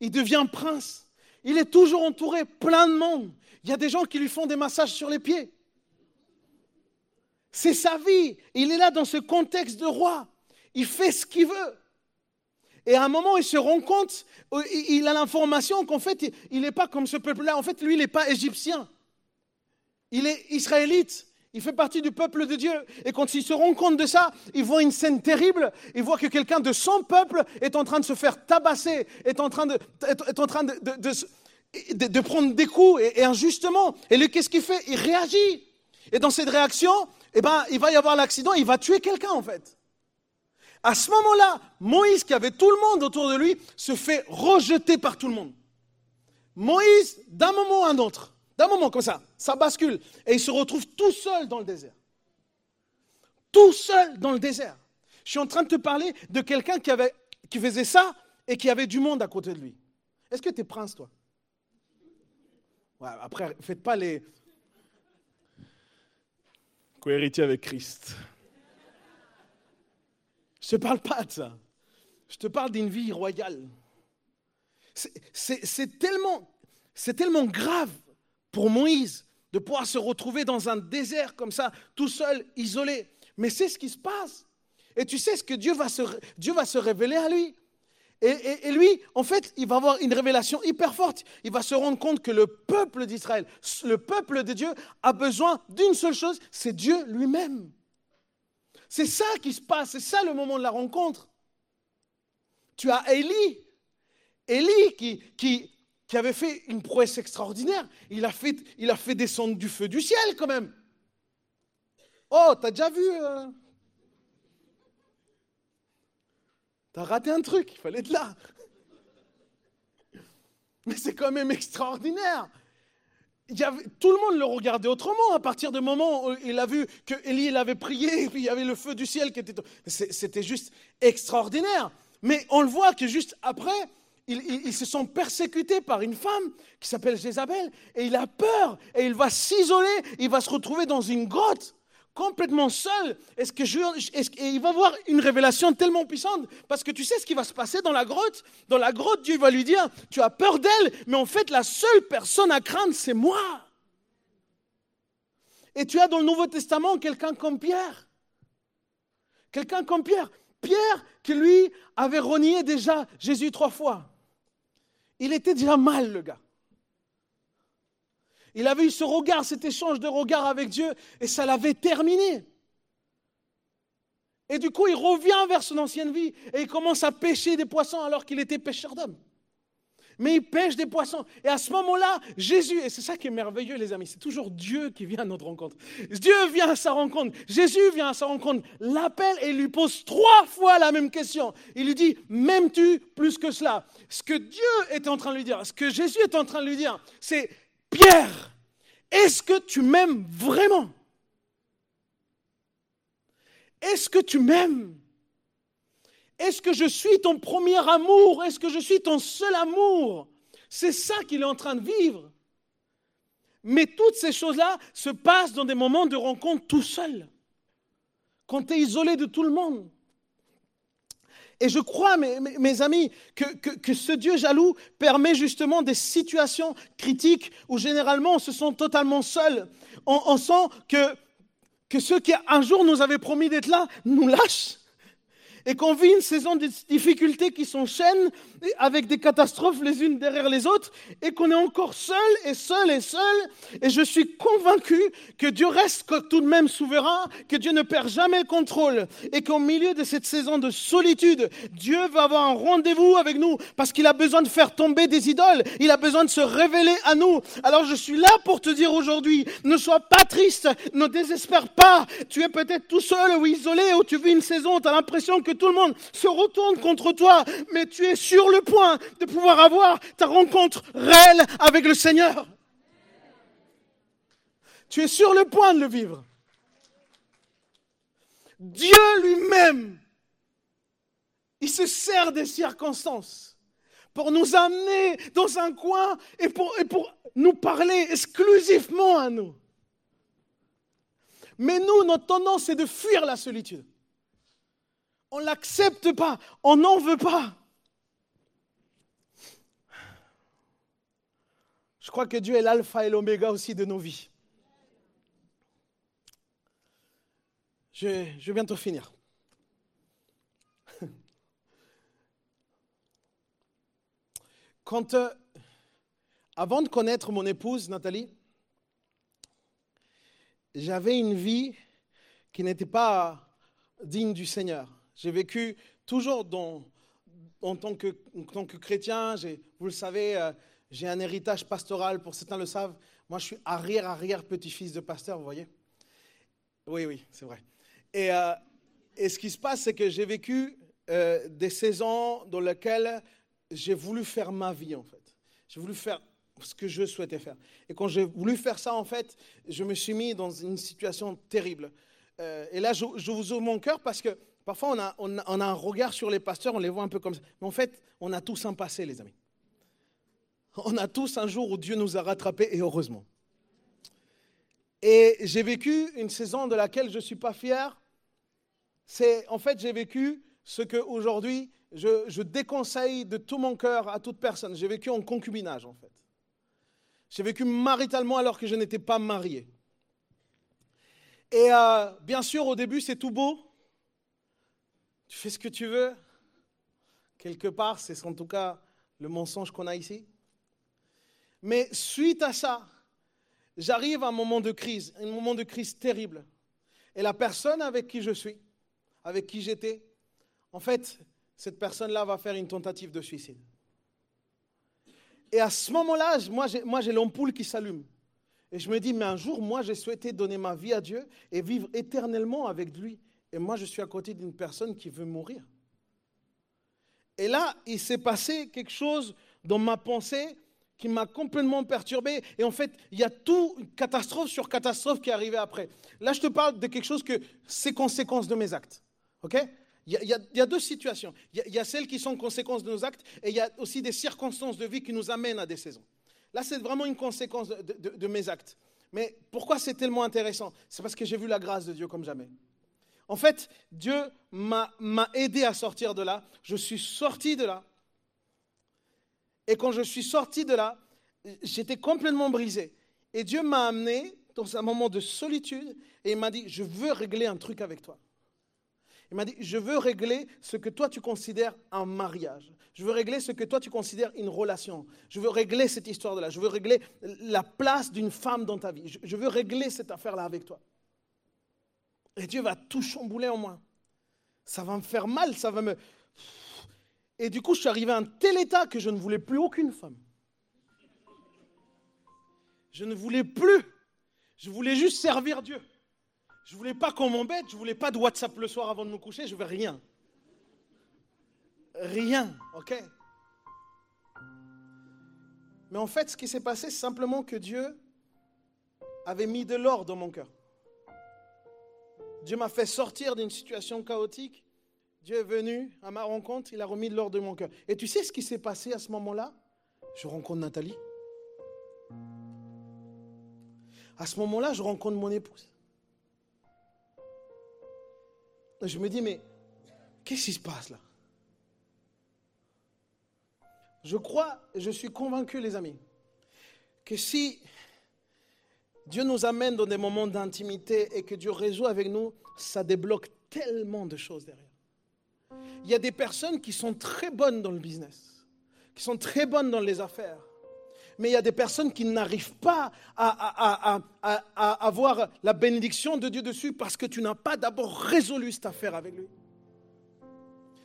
Speaker 1: Il devient prince. Il est toujours entouré, plein de monde. Il y a des gens qui lui font des massages sur les pieds. C'est sa vie. Il est là dans ce contexte de roi. Il fait ce qu'il veut. Et à un moment, il se rend compte, euh, il a l'information qu'en fait, il n'est pas comme ce peuple-là. En fait, lui, il n'est pas égyptien. Il est israélite. Il fait partie du peuple de Dieu. Et quand il se rend compte de ça, il voit une scène terrible. Il voit que quelqu'un de son peuple est en train de se faire tabasser, est en train de, prendre des coups, et, injustement. Et lui, qu'est-ce qu'il fait? Il réagit. Et dans cette réaction, eh ben, il va y avoir l'accident, il va tuer quelqu'un en fait. À ce moment-là, Moïse, qui avait tout le monde autour de lui, se fait rejeter par tout le monde. Moïse, d'un moment à un autre, d'un moment comme ça, ça bascule, et il se retrouve tout seul dans le désert. Tout seul dans le désert. Je suis en train de te parler de quelqu'un qui, faisait ça et qui avait du monde à côté de lui. Est-ce que tu es prince, toi? Ouais, Après, faites pas les co-héritiers avec Christ. Je ne te parle pas de ça. Je te parle d'une vie royale. C'est tellement, tellement grave pour Moïse de pouvoir se retrouver dans un désert comme ça, tout seul, isolé. Mais c'est ce qui se passe. Et tu sais ce que Dieu va se, Dieu va se révéler à lui. Et, et, lui, en fait, il va avoir une révélation hyper forte. Il va se rendre compte que le peuple d'Israël, le peuple de Dieu, a besoin d'une seule chose, c'est Dieu lui-même. C'est ça qui se passe, c'est ça le moment de la rencontre. Tu as Élie, Élie qui, avait fait une prouesse extraordinaire. Il a, fait, il a fait descendre du feu du ciel quand même. Oh, t'as déjà vu euh? T'as raté un truc, il fallait être là. Mais c'est quand même extraordinaire. Il y avait, tout le monde le regardait autrement à partir du moment où il a vu que Élie avait prié et puis il y avait le feu du ciel qui était. C'était juste extraordinaire. Mais on le voit que juste après, ils, se sont persécutés par une femme qui s'appelle Jézabel et il a peur et il va s'isoler, il va se retrouver dans une grotte complètement seul. Est-ce que je, et il va avoir une révélation tellement puissante parce que tu sais ce qui va se passer dans la grotte. Dans la grotte, Dieu va lui dire "Tu as peur d'elle, mais en fait la seule personne à craindre, c'est moi." Et tu as dans le Nouveau Testament quelqu'un comme Pierre. Quelqu'un comme Pierre. Pierre qui lui avait renié déjà Jésus trois fois. Il était déjà mal, le gars. Il avait eu ce regard, cet échange de regard avec Dieu, et ça l'avait terminé. Et du coup, il revient vers son ancienne vie et il commence à pêcher des poissons alors qu'il était pêcheur d'hommes mais il pêche des poissons. Et à ce moment-là, Jésus, et c'est ça qui est merveilleux les amis, c'est toujours Dieu qui vient à notre rencontre. Dieu vient à sa rencontre, Jésus vient à sa rencontre, l'appelle et lui pose trois fois la même question. Il lui dit, m'aimes-tu plus que cela? Ce que Dieu est en train de lui dire, ce que Jésus est en train de lui dire, c'est, Pierre, est-ce que tu m'aimes vraiment? Est-ce que tu m'aimes? Est-ce que je suis ton premier amour? Est-ce que je suis ton seul amour? C'est ça qu'il est en train de vivre. Mais toutes ces choses-là se passent dans des moments de rencontre tout seul, quand tu es isolé de tout le monde. Et je crois, mes, amis, que, ce Dieu jaloux permet justement des situations critiques où généralement on se sent totalement seul. On, on sent que, que ceux qui un jour nous avaient promis d'être là nous lâchent et qu'on vit une saison de difficultés qui s'enchaînent avec des catastrophes les unes derrière les autres et qu'on est encore seul et seul et seul. Et je suis convaincu que Dieu reste tout de même souverain, que Dieu ne perd jamais le contrôle et qu'au milieu de cette saison de solitude, Dieu va avoir un rendez-vous avec nous parce qu'il a besoin de faire tomber des idoles, il a besoin de se révéler à nous. Alors je suis là pour te dire aujourd'hui, ne sois pas triste, ne désespère pas. Tu es peut-être tout seul ou isolé ou tu vis une saison, tu as l'impression que tout le monde se retourne contre toi, mais tu es sur le point de pouvoir avoir ta rencontre réelle avec le Seigneur. Tu es sur le point de le vivre. Dieu lui-même, il se sert des circonstances pour nous amener dans un coin et pour, nous parler exclusivement à nous. Mais nous, notre tendance, c'est de fuir la solitude. On ne l'accepte pas, on n'en veut pas. Je crois que Dieu est l'alpha et l'oméga aussi de nos vies. Je, je vais bientôt finir. Quand, euh, avant de connaître mon épouse Nathalie, j'avais une vie qui n'était pas digne du Seigneur. J'ai vécu toujours en, tant que, chrétien, vous le savez, euh, j'ai un héritage pastoral, pour certains le savent. Moi, je suis arrière-arrière-petit-fils de pasteur, vous voyez Oui, oui, c'est vrai. Et, euh, ce qui se passe, c'est que j'ai vécu euh, des saisons dans lesquelles j'ai voulu faire ma vie, en fait. J'ai voulu faire ce que je souhaitais faire. Et quand j'ai voulu faire ça, en fait, je me suis mis dans une situation terrible. et là, je vous ouvre mon cœur parce que Parfois, on a, un regard sur les pasteurs, on les voit un peu comme ça. Mais en fait, on a tous un passé, les amis. On a tous un jour où Dieu nous a rattrapés, et heureusement. Et j'ai vécu une saison de laquelle je ne suis pas fier. C'est, en fait, j'ai vécu ce qu'aujourd'hui, je, je déconseille de tout mon cœur à toute personne. J'ai vécu en concubinage, en fait. J'ai vécu maritalement alors que je n'étais pas marié. Et euh, bien sûr, au début, c'est tout beau. Tu fais ce que tu veux. Quelque part, c'est en tout cas le mensonge qu'on a ici. Mais suite à ça, j'arrive à un moment de crise, un moment de crise terrible. Et la personne avec qui je suis, avec qui j'étais, en fait, cette personne-là va faire une tentative de suicide. Et à ce moment-là, moi j'ai l'ampoule qui s'allume. Et je me dis, mais un jour, moi j'ai souhaité donner ma vie à Dieu et vivre éternellement avec lui. Et moi, je suis à côté d'une personne qui veut mourir. Et là, il s'est passé quelque chose dans ma pensée qui m'a complètement perturbé. Et en fait, il y a tout, catastrophe sur catastrophe qui est arrivée après. Là, je te parle de quelque chose que c'est conséquence de mes actes. OK? Il y, a, deux situations. Il y, a, celles qui sont conséquences de nos actes et il y a aussi des circonstances de vie qui nous amènent à des saisons. Là, c'est vraiment une conséquence de mes actes. Mais pourquoi c'est tellement intéressant? C'est parce que j'ai vu la grâce de Dieu comme jamais. En fait, Dieu m'a aidé à sortir de là. Je suis sorti de là. Et quand je suis sorti de là, j'étais complètement brisé. Et Dieu m'a amené dans un moment de solitude et il m'a dit, je veux régler un truc avec toi. Il m'a dit, je veux régler ce que toi tu considères un mariage. Je veux régler ce que toi tu considères une relation. Je veux régler cette histoire-là. Je veux régler la place d'une femme dans ta vie. Je veux régler cette affaire-là avec toi. Et Dieu va tout chambouler en moi. Ça va me faire mal, ça va me... Et du coup, je suis arrivé à un tel état que je ne voulais plus aucune femme. Je ne voulais plus. Je voulais juste servir Dieu. Je ne voulais pas qu'on m'embête, je ne voulais pas de WhatsApp le soir avant de me coucher, je veux rien. Rien, ok? Mais en fait, ce qui s'est passé, c'est simplement que Dieu avait mis de l'or dans mon cœur. Dieu m'a fait sortir d'une situation chaotique. Dieu est venu à ma rencontre, il a remis de l'or dans mon cœur. Et tu sais ce qui s'est passé à ce moment-là? Je rencontre Nathalie. À ce moment-là, je rencontre mon épouse. Je me dis, mais qu'est-ce qui se passe là? Je crois, je suis convaincu, les amis, que si Dieu nous amène dans des moments d'intimité et que Dieu résout avec nous, ça débloque tellement de choses derrière. Il y a des personnes qui sont très bonnes dans le business, qui sont très bonnes dans les affaires, mais il y a des personnes qui n'arrivent pas à, avoir la bénédiction de Dieu dessus parce que tu n'as pas d'abord résolu cette affaire avec lui.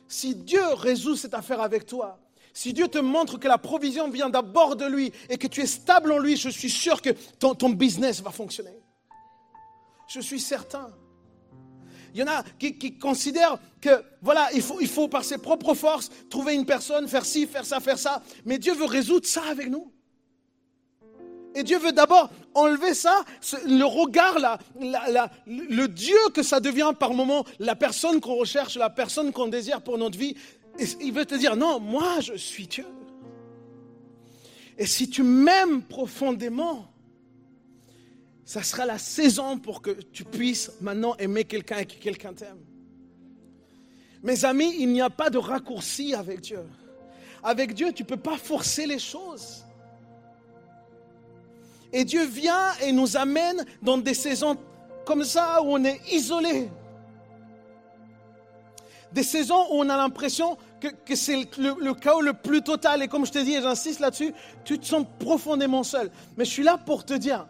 Speaker 1: Si Dieu résout cette affaire avec toi, si Dieu te montre que la provision vient d'abord de lui et que tu es stable en lui, je suis sûr que ton, business va fonctionner. Je suis certain. Il y en a qui, considèrent que, voilà, il faut, par ses propres forces trouver une personne, faire ci, faire ça, faire ça. Mais Dieu veut résoudre ça avec nous. Et Dieu veut d'abord enlever ça, le regard, le Dieu que ça devient par moment, la personne qu'on recherche, la personne qu'on désire pour notre vie. Il veut te dire, non, moi je suis Dieu. Et si tu m'aimes profondément, ça sera la saison pour que tu puisses maintenant aimer quelqu'un et que quelqu'un t'aime. Mes amis, il n'y a pas de raccourci avec Dieu. Avec Dieu, tu ne peux pas forcer les choses. Et Dieu vient et nous amène dans des saisons comme ça où on est isolé. Des saisons où on a l'impression que, c'est le, chaos le plus total. Et comme je te dis, et j'insiste là-dessus, tu te sens profondément seul. Mais je suis là pour te dire,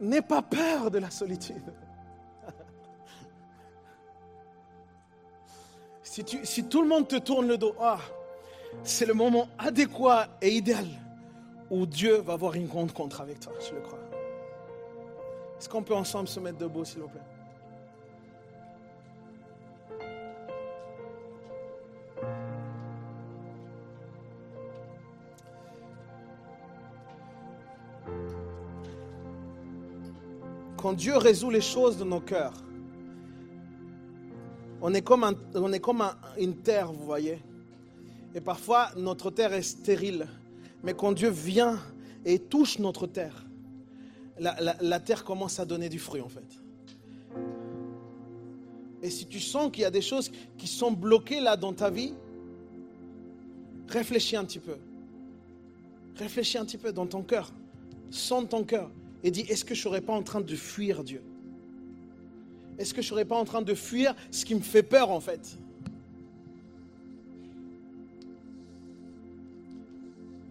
Speaker 1: n'aie pas peur de la solitude. si, tout le monde te tourne le dos, ah, c'est le moment adéquat et idéal où Dieu va avoir une rencontre avec toi, je le crois. Est-ce qu'on peut ensemble se mettre debout, s'il vous plaît? Quand Dieu résout les choses de nos cœurs, on est comme, une terre, vous voyez. Et parfois, notre terre est stérile. Mais quand Dieu vient et touche notre terre, la, terre commence à donner du fruit en fait. Et si tu sens qu'il y a des choses qui sont bloquées là dans ta vie, réfléchis un petit peu. Réfléchis un petit peu dans ton cœur. Sens ton cœur et dis, est-ce que je ne serais pas en train de fuir Dieu? Est-ce que je ne serais pas en train de fuir ce qui me fait peur en fait?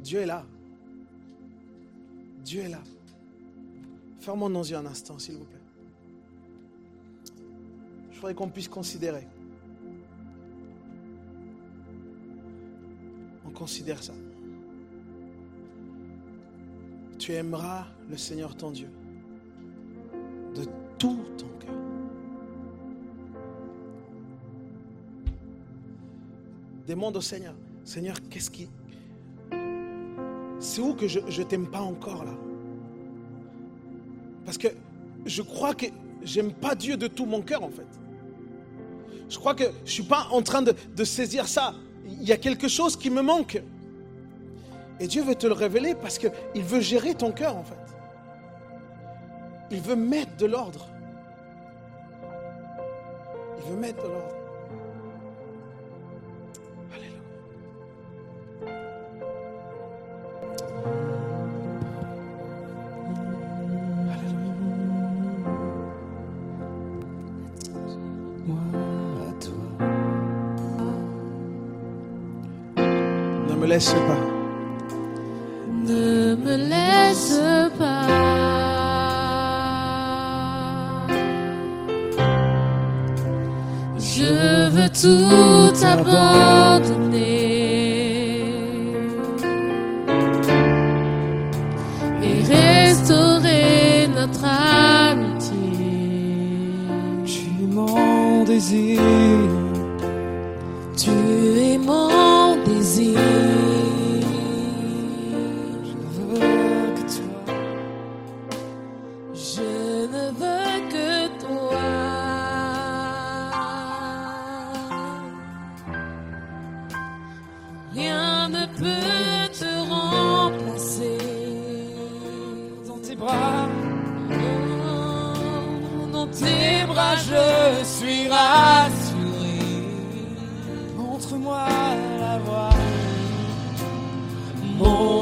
Speaker 1: Dieu est là. Dieu est là. Fermons nos yeux un instant, s'il vous plaît. Je voudrais qu'on puisse considérer. On considère ça. Tu aimeras le Seigneur ton Dieu de tout ton cœur, Demande au Seigneur, Seigneur, qu'est-ce qui... C'est où que je ne t'aime pas encore là? Parce que je crois que j'aime pas Dieu de tout mon cœur en fait. Je crois que je ne suis pas en train de, de saisir ça. Il y a quelque chose qui me manque. Et Dieu veut te le révéler parce qu'il veut gérer ton cœur en fait. Il veut mettre de l'ordre. Il veut mettre de l'ordre. Alléluia. Alléluia.
Speaker 2: Moi.
Speaker 1: Ne me laisse pas.
Speaker 3: Tout abandonner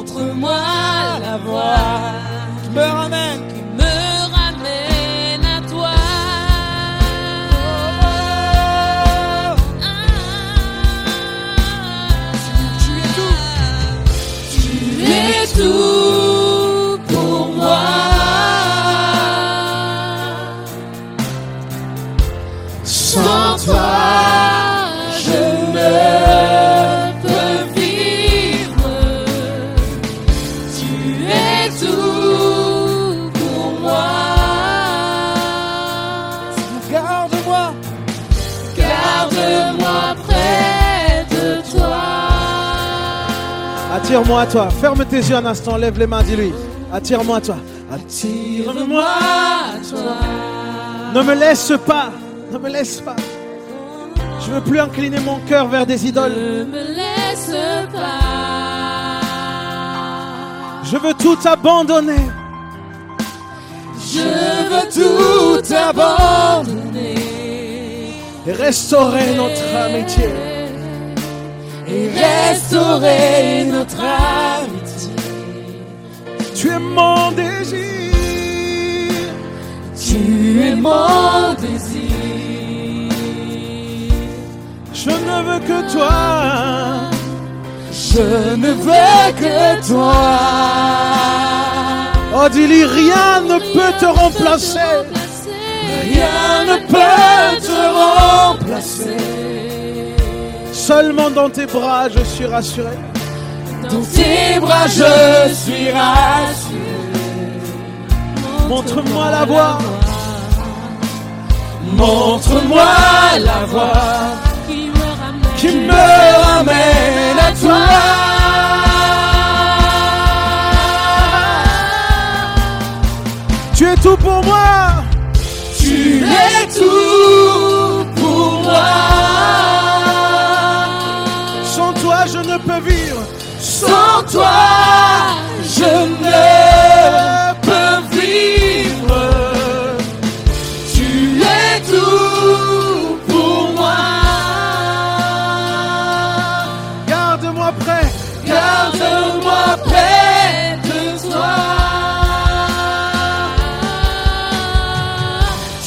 Speaker 2: Montre-moi la voie Tu me ramènes.
Speaker 1: Attire-moi à toi. Ferme tes yeux un instant. Lève les mains. Dis-lui. Attire-moi à toi.
Speaker 3: Tire-moi à toi.
Speaker 1: Ne me laisse pas. Ne me laisse pas. Je veux plus incliner mon cœur vers des idoles.
Speaker 3: Ne me laisse pas.
Speaker 1: Je veux tout abandonner.
Speaker 3: Je veux tout abandonner
Speaker 1: Et restaurer notre amitié.
Speaker 3: Et restaurer notre amitié.
Speaker 1: Tu es mon désir.
Speaker 3: Tu es mon désir.
Speaker 1: Je ne veux que toi.
Speaker 3: Je ne veux que toi.
Speaker 1: Oh, dis-lui, rien ne peut te remplacer.
Speaker 3: Rien ne peut te remplacer.
Speaker 1: Seulement dans tes bras, je suis rassuré.
Speaker 3: Dans tes bras, je suis rassuré.
Speaker 1: Montre-moi la voie.
Speaker 3: Montre-moi la voie qui me ramène, qui me ramène à toi.
Speaker 1: Tu es tout pour moi.
Speaker 3: Tu es tout
Speaker 1: Sans toi, je ne peux vivre.
Speaker 3: Tu es tout pour moi.
Speaker 1: Garde-moi près.
Speaker 3: Garde-moi près de toi.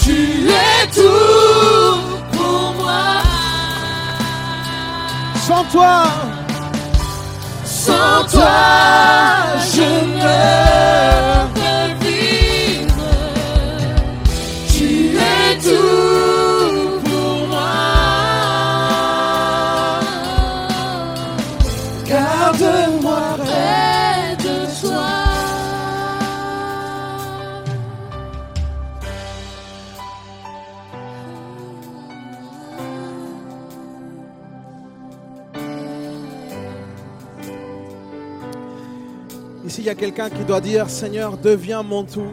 Speaker 3: Tu es tout pour moi.
Speaker 1: Sans toi,
Speaker 3: Sans toi, je ne
Speaker 1: Ici, il y a quelqu'un qui doit dire, Seigneur, deviens mon tout.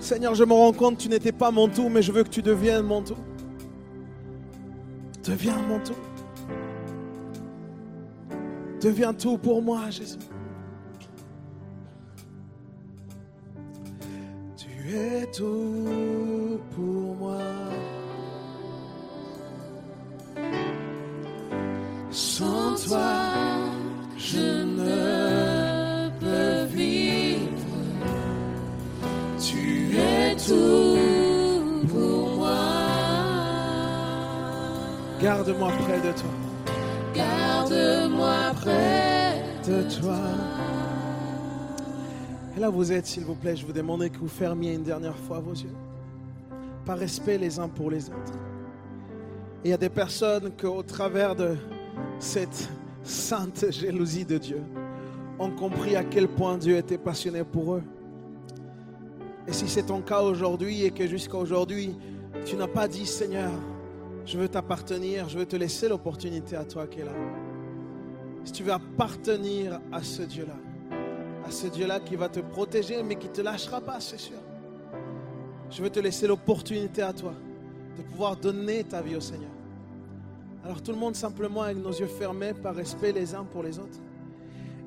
Speaker 1: Seigneur, je me rends compte tu n'étais pas mon tout, mais je veux que tu deviennes mon tout. Deviens mon tout. Deviens tout pour moi, Jésus. Tu es tout pour moi. Sans toi, je ne peux vivre. Tu es tout pour moi. Garde-moi près de toi.
Speaker 3: Garde-moi près
Speaker 1: de toi. Et là, vous êtes, s'il vous plaît, je vous demanderai que vous fermiez une dernière fois vos yeux, par respect les uns pour les autres. Et il y a des personnes qui, au travers de cette sainte jalousie de Dieu, ont compris à quel point Dieu était passionné pour eux. Et si c'est ton cas aujourd'hui et que jusqu'à aujourd'hui, tu n'as pas dit, Seigneur, je veux t'appartenir, je veux te laisser l'opportunité à toi qui est là. Si tu veux appartenir à ce Dieu-là, à ce Dieu-là qui va te protéger, mais qui ne te lâchera pas, c'est sûr. Je veux te laisser l'opportunité à toi de pouvoir donner ta vie au Seigneur. Alors tout le monde simplement avec nos yeux fermés par respect les uns pour les autres.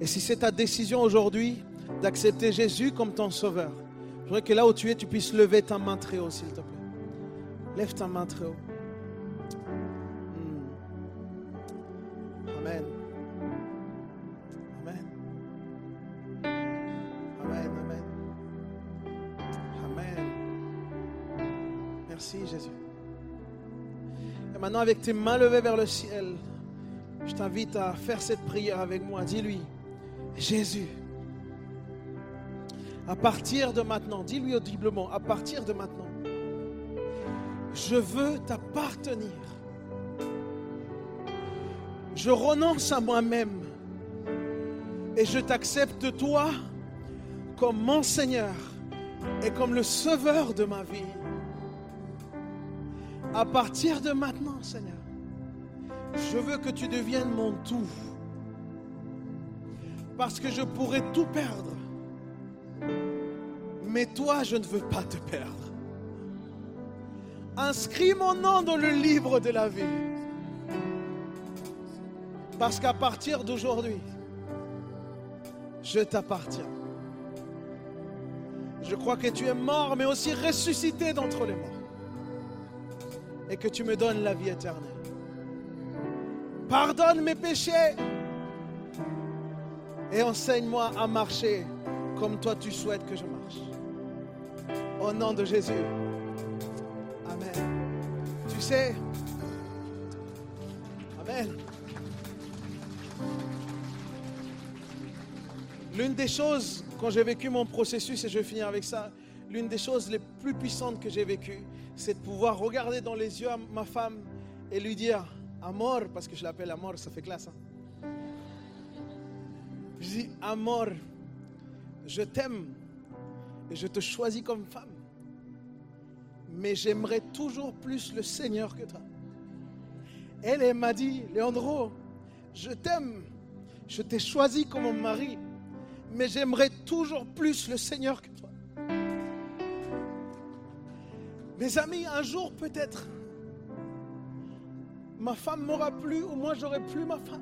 Speaker 1: Et si c'est ta décision aujourd'hui d'accepter Jésus comme ton sauveur, je voudrais que là où tu es, tu puisses lever ta main très haut, s'il te plaît. Lève ta main très haut. Maintenant, avec tes mains levées vers le ciel, je t'invite à faire cette prière avec moi. Dis-lui, Jésus, à partir de maintenant, dis-lui audiblement, à partir de maintenant, je veux t'appartenir. Je renonce à moi-même et je t'accepte toi comme mon Seigneur et comme le sauveur de ma vie. À partir de maintenant, Seigneur, je veux que tu deviennes mon tout. Parce que je pourrais tout perdre. Mais toi, je ne veux pas te perdre. Inscris mon nom dans le livre de la vie. Parce qu'à partir d'aujourd'hui, je t'appartiens. Je crois que tu es mort, mais aussi ressuscité d'entre les morts. Et que tu me donnes la vie éternelle. Pardonne mes péchés. Et enseigne-moi à marcher comme toi tu souhaites que je marche. Au nom de Jésus. Amen. Tu sais, Amen. L'une des choses, quand j'ai vécu mon processus, et je vais finir avec ça, l'une des choses les plus puissantes que j'ai vécues, c'est de pouvoir regarder dans les yeux ma femme et lui dire, Amor, parce que je l'appelle Amor, ça fait classe. Hein? Je dis, Amor, je t'aime et je te choisis comme femme. Mais j'aimerais toujours plus le Seigneur que toi. Elle, elle m'a dit, Léandro, je t'aime, je t'ai choisi comme mon mari, mais j'aimerais toujours plus le Seigneur que toi. Mes amis, un jour peut-être, ma femme m'aura plu ou moi j'aurai plus ma femme.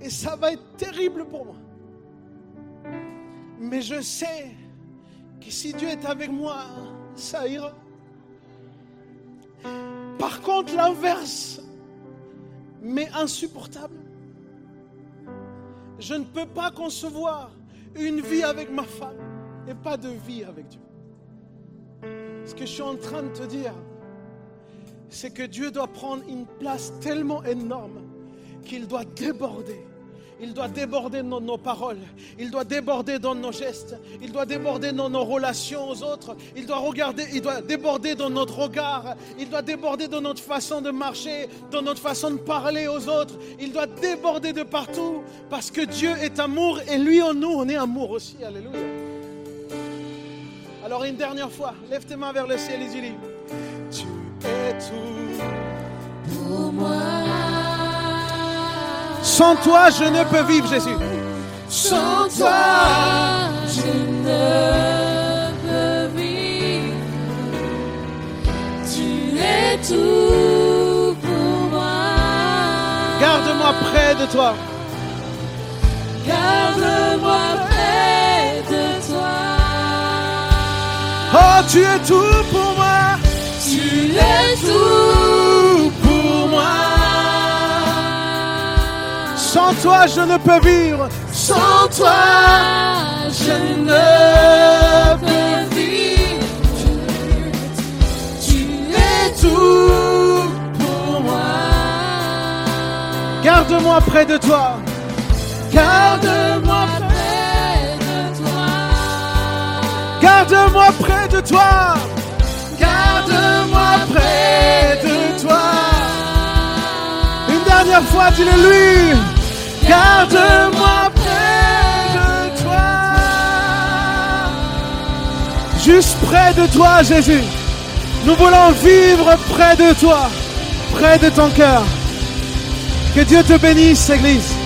Speaker 1: Et ça va être terrible pour moi. Mais je sais que si Dieu est avec moi, ça ira. Par contre, l'inverse m'est insupportable. Je ne peux pas concevoir une vie avec ma femme et pas de vie avec Dieu. Ce que je suis en train de te dire, c'est que Dieu doit prendre une place tellement énorme qu'il doit déborder. Il doit déborder dans nos paroles, il doit déborder dans nos gestes, il doit déborder dans nos relations aux autres, il doit regarder, il doit déborder dans notre regard, il doit déborder dans notre façon de marcher, dans notre façon de parler aux autres, il doit déborder de partout parce que Dieu est amour et lui en nous, on est amour aussi. Alléluia. Alors une dernière fois, lève tes mains vers le ciel et dis Tu es tout
Speaker 3: pour moi.
Speaker 1: Sans toi, je ne peux vivre, Jésus.
Speaker 3: Sans toi, je ne peux vivre. Tu es tout pour moi.
Speaker 1: Garde-moi près de toi.
Speaker 3: Garde-moi
Speaker 1: Oh, tu es tout pour moi.
Speaker 3: Tu es tout pour moi.
Speaker 1: Sans toi, je ne peux vivre.
Speaker 3: Sans toi, je ne peux vivre. Tu es tout pour moi.
Speaker 1: Garde-moi près de toi.
Speaker 3: Garde-moi
Speaker 1: Garde-moi près de toi. Garde-moi près de toi. Une dernière fois, dis-le lui. Garde-moi près de toi. Juste près de toi, Jésus. Nous voulons vivre près de toi, près de ton cœur. Que Dieu te bénisse, Église.